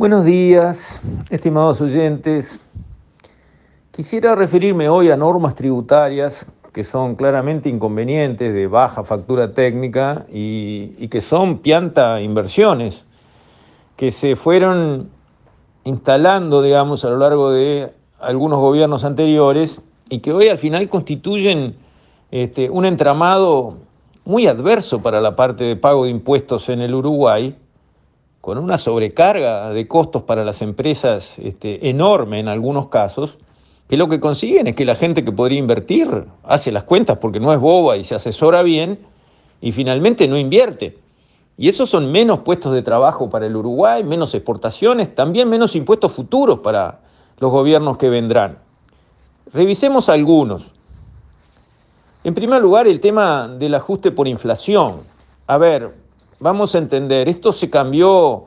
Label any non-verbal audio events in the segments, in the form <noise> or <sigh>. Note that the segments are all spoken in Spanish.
Buenos días, estimados oyentes. Quisiera referirme hoy a normas tributarias que son claramente inconvenientes, de baja factura técnica y, que son pianta inversiones, que se fueron instalando, digamos, a lo largo de algunos gobiernos anteriores y que hoy al final constituyen este, un entramado muy adverso para la parte de pago de impuestos en el Uruguay, con una sobrecarga de costos para las empresas este, enorme en algunos casos, que lo que consiguen es que la gente que podría invertir hace las cuentas porque no es boba y se asesora bien y finalmente no invierte. Y esos son menos puestos de trabajo para el Uruguay, menos exportaciones, también menos impuestos futuros para los gobiernos que vendrán. Revisemos algunos. En primer lugar, el tema del ajuste por inflación. A ver, vamos a entender, esto se cambió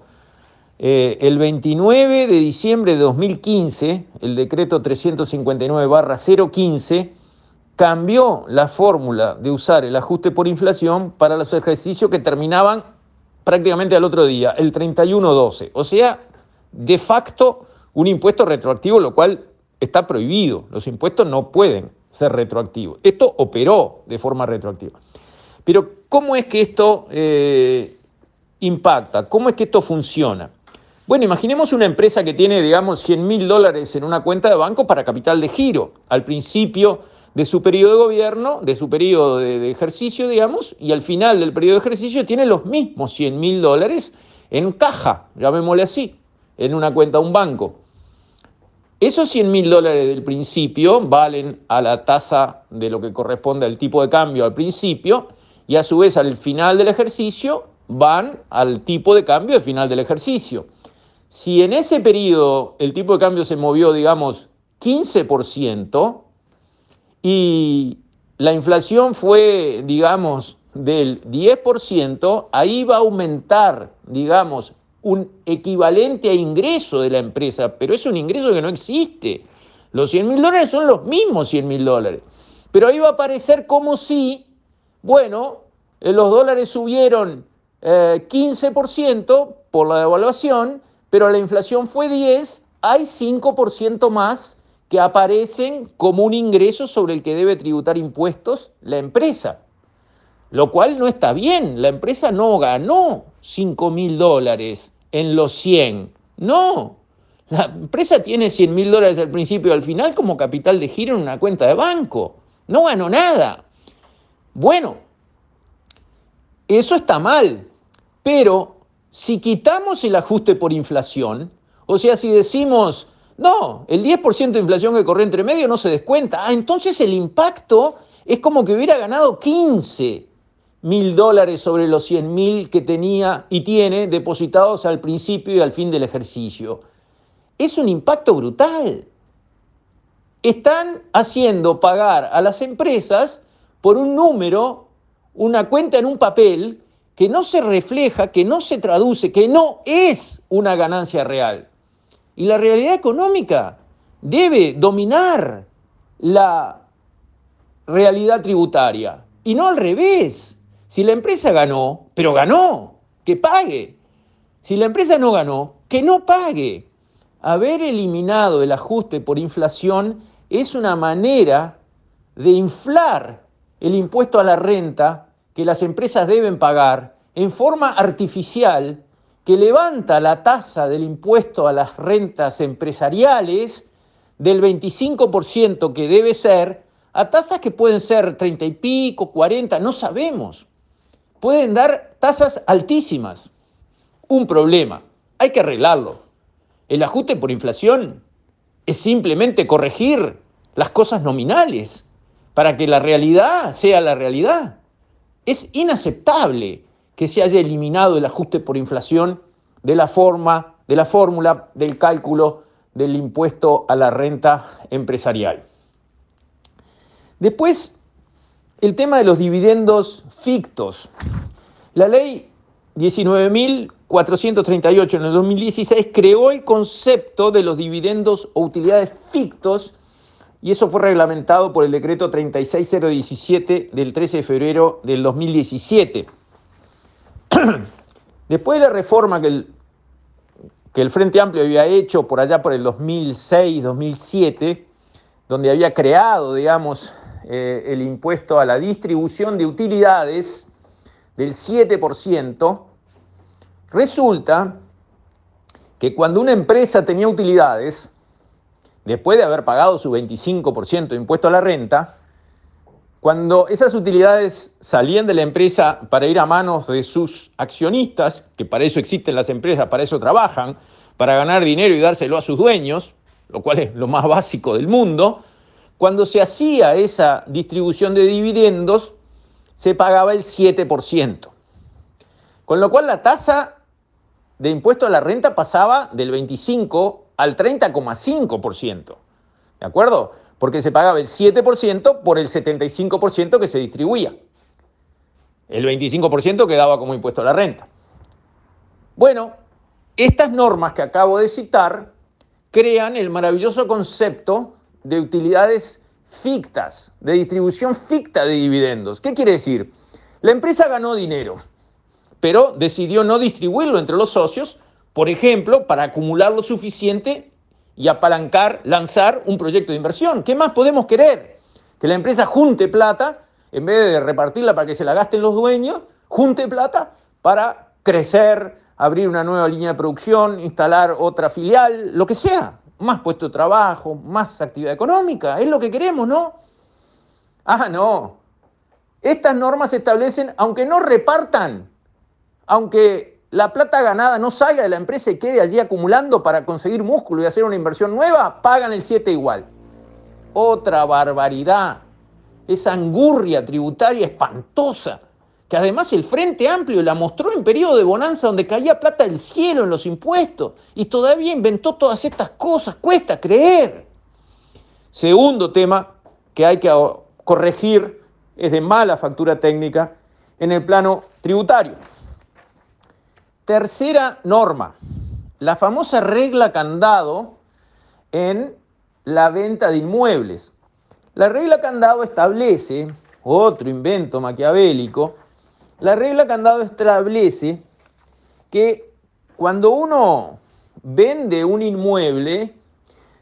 eh, el 29 de diciembre de 2015, el decreto 359-015 cambió la fórmula de usar el ajuste por inflación para los ejercicios que terminaban prácticamente al otro día, el 31-12. O sea, de facto, un impuesto retroactivo, lo cual está prohibido. Los impuestos no pueden ser retroactivos. Esto operó de forma retroactiva. Pero, ¿cómo es que esto eh, impacta? ¿Cómo es que esto funciona? Bueno, imaginemos una empresa que tiene, digamos, 100 mil dólares en una cuenta de banco para capital de giro. Al principio de su periodo de gobierno, de su periodo de, ejercicio, digamos, y al final del periodo de ejercicio tiene los mismos 100 mil dólares en caja, llamémosle así, en una cuenta de un banco. Esos 100 mil dólares del principio valen a la tasa de lo que corresponde al tipo de cambio al principio y a su vez al final del ejercicio van al tipo de cambio al final del ejercicio. Si en ese periodo el tipo de cambio se movió, digamos, 15% y la inflación fue, digamos, del 10%, ahí va a aumentar, digamos, un equivalente a ingreso de la empresa, pero es un ingreso que no existe. Los 100 mil dólares son los mismos 100 mil dólares. Pero ahí va a parecer como si, bueno, eh, los dólares subieron 15% eh, por la devaluación, pero la inflación fue 10, hay 5% más que aparecen como un ingreso sobre el que debe tributar impuestos la empresa. Lo cual no está bien, la empresa no ganó 5 mil dólares en los 100, no. La empresa tiene 100 mil dólares al principio y al final como capital de giro en una cuenta de banco. No ganó nada. Bueno, eso está mal, pero si quitamos el ajuste por inflación, o sea, si decimos, no, el 10% de inflación que corre entre medio no se descuenta, ah, entonces el impacto es como que hubiera ganado 15 mil dólares sobre los 100 mil que tenía y tiene depositados al principio y al fin del ejercicio. Es un impacto brutal. Están haciendo pagar a las empresas por un número, una cuenta en un papel que no se refleja, que no se traduce, que no es una ganancia real. Y la realidad económica debe dominar la realidad tributaria y no al revés. Si la empresa ganó, pero ganó, que pague. Si la empresa no ganó, que no pague. Haber eliminado el ajuste por inflación es una manera de inflar el impuesto a la renta que las empresas deben pagar en forma artificial que levanta la tasa del impuesto a las rentas empresariales del 25% que debe ser a tasas que pueden ser 30 y pico, 40, no sabemos. Pueden dar tasas altísimas. Un problema, hay que arreglarlo. El ajuste por inflación es simplemente corregir las cosas nominales para que la realidad sea la realidad. Es inaceptable que se haya eliminado el ajuste por inflación de la forma, de la fórmula del cálculo del impuesto a la renta empresarial. Después, el tema de los dividendos fictos. La ley 19.438 en el 2016 creó el concepto de los dividendos o utilidades fictos y eso fue reglamentado por el decreto 36017 del 13 de febrero del 2017. <clears throat> Después de la reforma que, que el Frente Amplio había hecho por allá por el 2006, 2007, donde había creado, digamos, eh, el impuesto a la distribución de utilidades del 7%, resulta que cuando una empresa tenía utilidades, después de haber pagado su 25% de impuesto a la renta, cuando esas utilidades salían de la empresa para ir a manos de sus accionistas, que para eso existen las empresas, para eso trabajan, para ganar dinero y dárselo a sus dueños, lo cual es lo más básico del mundo, cuando se hacía esa distribución de dividendos, se pagaba el 7%. Con lo cual la tasa de impuesto a la renta pasaba del 25 al 30,5%. ¿De acuerdo? porque se pagaba el 7% por el 75% que se distribuía. El 25% quedaba como impuesto a la renta. Bueno, estas normas que acabo de citar crean el maravilloso concepto de utilidades fictas, de distribución ficta de dividendos. ¿Qué quiere decir? La empresa ganó dinero, pero decidió no distribuirlo entre los socios, por ejemplo, para acumular lo suficiente y apalancar, lanzar un proyecto de inversión. ¿Qué más podemos querer? Que la empresa junte plata, en vez de repartirla para que se la gasten los dueños, junte plata para crecer, abrir una nueva línea de producción, instalar otra filial, lo que sea. Más puesto de trabajo, más actividad económica, es lo que queremos, ¿no? Ah, no. Estas normas se establecen, aunque no repartan, aunque la plata ganada no salga de la empresa y quede allí acumulando para conseguir músculo y hacer una inversión nueva, pagan el 7 igual. Otra barbaridad, esa angurria tributaria espantosa, que además el Frente Amplio la mostró en periodo de bonanza donde caía plata del cielo en los impuestos y todavía inventó todas estas cosas, cuesta creer. Segundo tema que hay que corregir es de mala factura técnica en el plano tributario. Tercera norma, la famosa regla candado en la venta de inmuebles. La regla candado establece, otro invento maquiavélico, la regla candado establece que cuando uno vende un inmueble,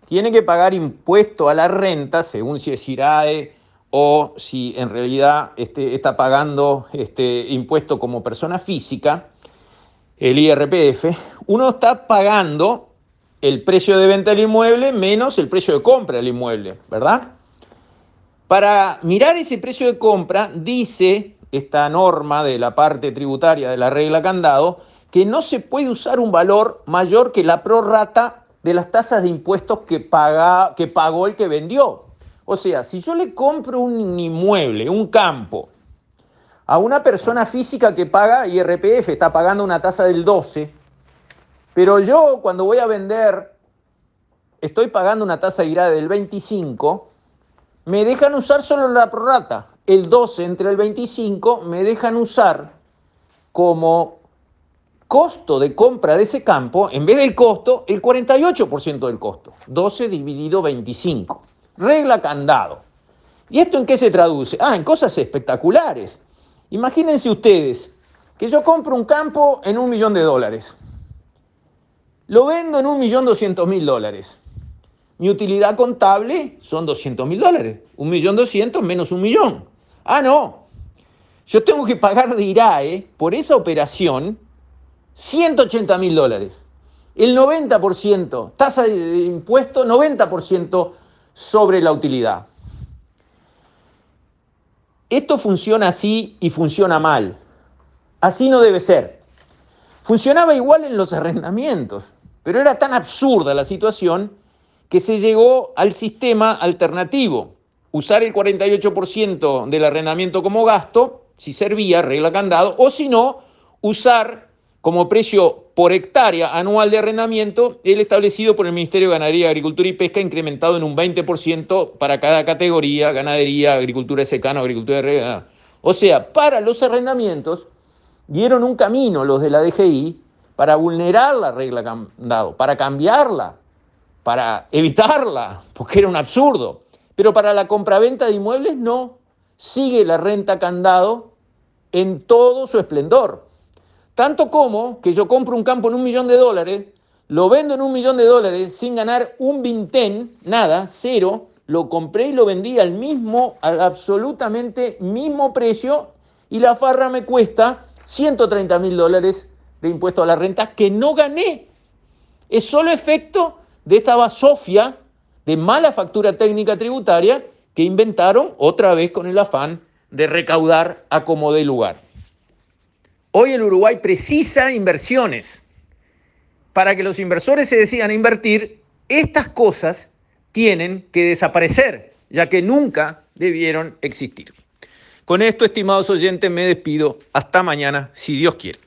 tiene que pagar impuesto a la renta, según si es IRAE o si en realidad este, está pagando este, impuesto como persona física, el IRPF, uno está pagando el precio de venta del inmueble menos el precio de compra del inmueble, ¿verdad? Para mirar ese precio de compra, dice esta norma de la parte tributaria de la regla candado, que no se puede usar un valor mayor que la prorrata de las tasas de impuestos que, pagó el que vendió. O sea, si yo le compro un inmueble, un campo, a una persona física que paga IRPF, está pagando una tasa del 12, pero yo cuando voy a vender estoy pagando una tasa IRA del 25, me dejan usar solo la prorata. El 12 entre el 25 me dejan usar como costo de compra de ese campo, en vez del costo, el 48% del costo. 12 dividido 25. Regla candado. ¿Y esto en qué se traduce? Ah, en cosas espectaculares. Imagínense ustedes que yo compro un campo en un millón de dólares. Lo vendo en un millón doscientos mil dólares. Mi utilidad contable son doscientos mil dólares. Un millón doscientos menos un millón. Ah, no. Yo tengo que pagar de IRAE por esa operación 180 mil dólares. El 90%, tasa de impuesto 90% sobre la utilidad. Esto funciona así y funciona mal. Así no debe ser. Funcionaba igual en los <laughs> arrendamientos, pero era tan absurda la situación que se llegó al sistema alternativo. Usar el 48% del arrendamiento como gasto, si servía, regla candado, o si no, usar como precio por hectárea anual de arrendamiento el establecido por el Ministerio de Ganadería, Agricultura y Pesca, incrementado en un 20% para cada categoría, ganadería, agricultura de secano, agricultura de regada. O sea, para los arrendamientos dieron un camino los de la DGI para vulnerar la regla candado, para cambiarla, para evitarla, porque era un absurdo. Pero para la compraventa de inmuebles no, sigue la renta candado en todo su esplendor. Tanto como que yo compro un campo en un millón de dólares, lo vendo en un millón de dólares sin ganar un vintén, nada, cero, lo compré y lo vendí al mismo, al absolutamente mismo precio y la farra me cuesta 130 mil dólares de impuesto a la renta que no gané. Es solo efecto de esta basofia de mala factura técnica tributaria que inventaron otra vez con el afán de recaudar a como de lugar. Hoy el Uruguay precisa inversiones. Para que los inversores se decidan a invertir, estas cosas tienen que desaparecer, ya que nunca debieron existir. Con esto, estimados oyentes, me despido. Hasta mañana, si Dios quiere.